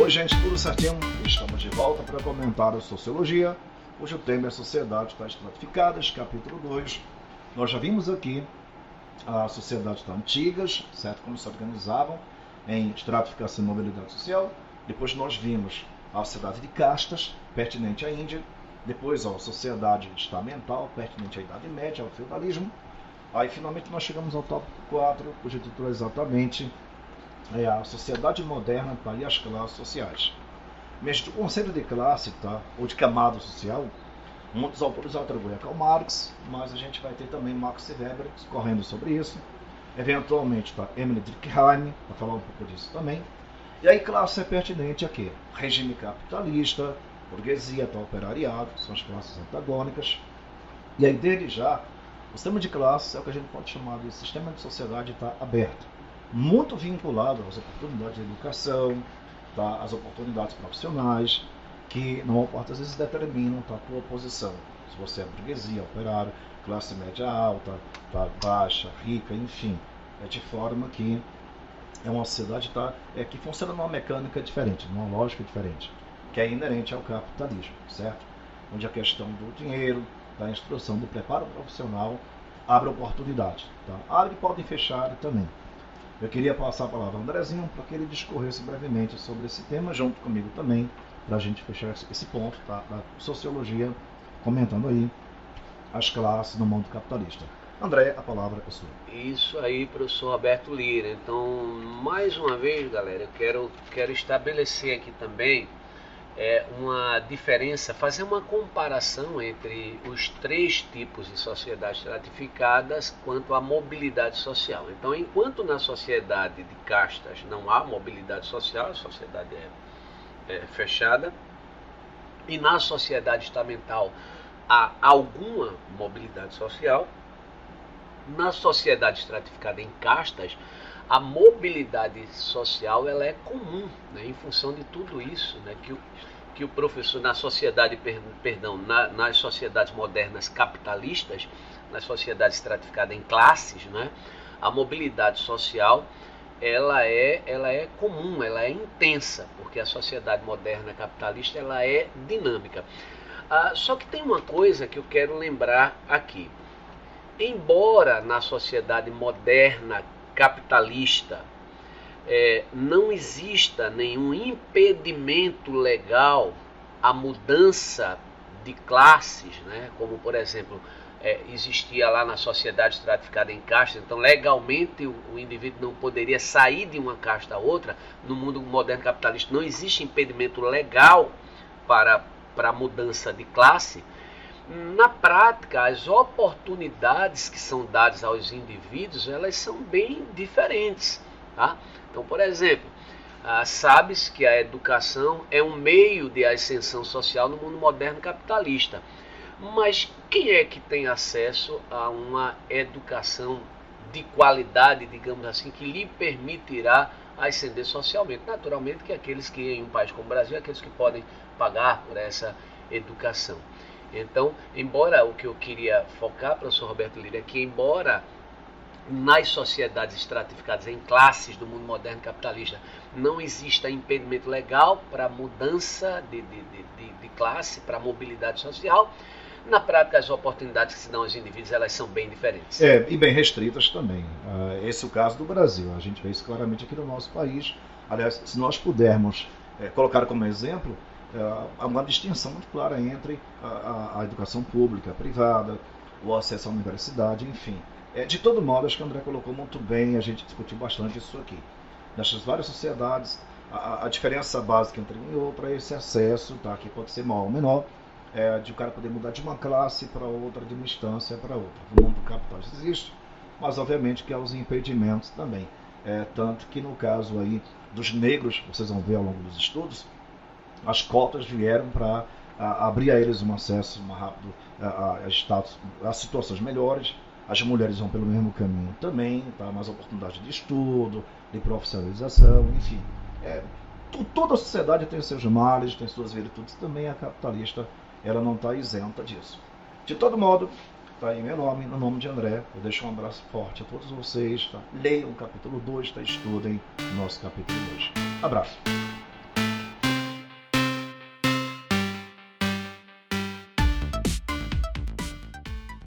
Oi, gente, tudo certinho? Estamos de volta para comentar a Sociologia. Hoje o tema é Sociedades Estratificadas, capítulo 2. Nós já vimos aqui as sociedades antigas, certo? Como se organizavam em estratificação e mobilidade social. Depois nós vimos a sociedade de castas, pertinente à Índia. Depois a sociedade estamental, pertinente à Idade Média, ao feudalismo. Aí finalmente nós chegamos ao tópico 4, cujo título é exatamente é a sociedade moderna e as classes sociais. Mas o conceito de classe, tá, ou de camada social, muitos autores atribuem a Karl Marx, mas a gente vai ter também Max Weber correndo sobre isso. Eventualmente, tá, Emily Durkheim, para falar um pouco disso também. E aí, classe é pertinente a quê? Regime capitalista, burguesia, tá, operariado, são as classes antagônicas. E aí, desde já, o sistema de classes é o que a gente pode chamar de sistema de sociedade tá, aberto muito vinculado às oportunidades de educação, tá, às oportunidades profissionais, que não importa, às vezes determinam tá, a tua posição. Se você é burguesia, operário, classe média alta, tá, baixa, rica, enfim. É de forma que é uma sociedade tá, é, que funciona numa mecânica diferente, numa lógica diferente, que é inerente ao capitalismo, certo? Onde a questão do dinheiro, da instrução, do preparo profissional abre oportunidades. Tá? Abre e podem fechar também. Eu queria passar a palavra ao Andrezinho para que ele discorresse brevemente sobre esse tema, junto comigo também, para a gente fechar esse ponto tá, da sociologia, comentando aí as classes no mundo capitalista. André, a palavra é sua. Isso aí, professor Roberto Lira. Então, mais uma vez, galera, eu quero, quero estabelecer aqui também é, uma diferença, fazer uma comparação entre os três tipos de sociedades estratificadas quanto à mobilidade social. Então, enquanto na sociedade de castas não há mobilidade social, a sociedade é, é fechada, e na sociedade estamental há alguma mobilidade social, na sociedade estratificada em castas, a mobilidade social ela é comum, né, em função de tudo isso, né, que, o, que o professor na sociedade, perdão, na, nas sociedades modernas capitalistas, nas sociedades estratificadas em classes, né, a mobilidade social ela é, ela é comum, ela é intensa, porque a sociedade moderna capitalista ela é dinâmica. Ah, só que tem uma coisa que eu quero lembrar aqui. Embora na sociedade moderna capitalista é, não exista nenhum impedimento legal à mudança de classes, né? como por exemplo é, existia lá na sociedade estratificada em castas, então legalmente o, o, indivíduo não poderia sair de uma casta a outra. No mundo moderno capitalista não existe impedimento legal para, para a mudança de classe na prática, as oportunidades que são dadas aos indivíduos, elas são bem diferentes. Tá? Então, por exemplo, ah, sabes que a educação é um meio de ascensão social no mundo moderno capitalista. Mas quem é que tem acesso a uma educação de qualidade, digamos assim, que lhe permitirá ascender socialmente? Naturalmente que aqueles que em um país como o Brasil, aqueles que podem pagar por essa educação. Então, embora o que eu queria focar, professor Roberto Lira, é que embora nas sociedades estratificadas em classes do mundo moderno capitalista não exista impedimento legal para mudança de, de, de, de classe, para mobilidade social, na prática as oportunidades que se dão aos indivíduos elas são bem diferentes. É, e bem restritas também. Uh, esse é o caso do Brasil. A gente vê isso claramente aqui no nosso país. Aliás, se nós pudermos é, colocar como exemplo, há uma distinção muito clara entre a, a, educação pública, a privada, o acesso à universidade, enfim. É, de todo modo, acho que o André colocou muito bem, a gente discutiu bastante isso aqui. Nessas várias sociedades, a, a diferença básica entre uma e outra é esse acesso, tá, que pode ser maior ou menor, é, de o cara poder mudar de uma classe para outra, de uma instância para outra. No mundo capital existe, mas obviamente que há os impedimentos também. É, tanto que no caso aí dos negros, vocês vão ver ao longo dos estudos, as cotas vieram para abrir a eles um acesso mais rápido a, a, status, a situações melhores. As mulheres vão pelo mesmo caminho também, tá? mais oportunidade de estudo, de profissionalização, enfim. É, toda a sociedade tem seus males, tem suas virtudes, também a capitalista ela não está isenta disso. De todo modo, tá em meu nome, no nome de André, eu deixo um abraço forte a todos vocês. Tá? Leiam o capítulo 2, tá? estudem o nosso capítulo 2. Abraço.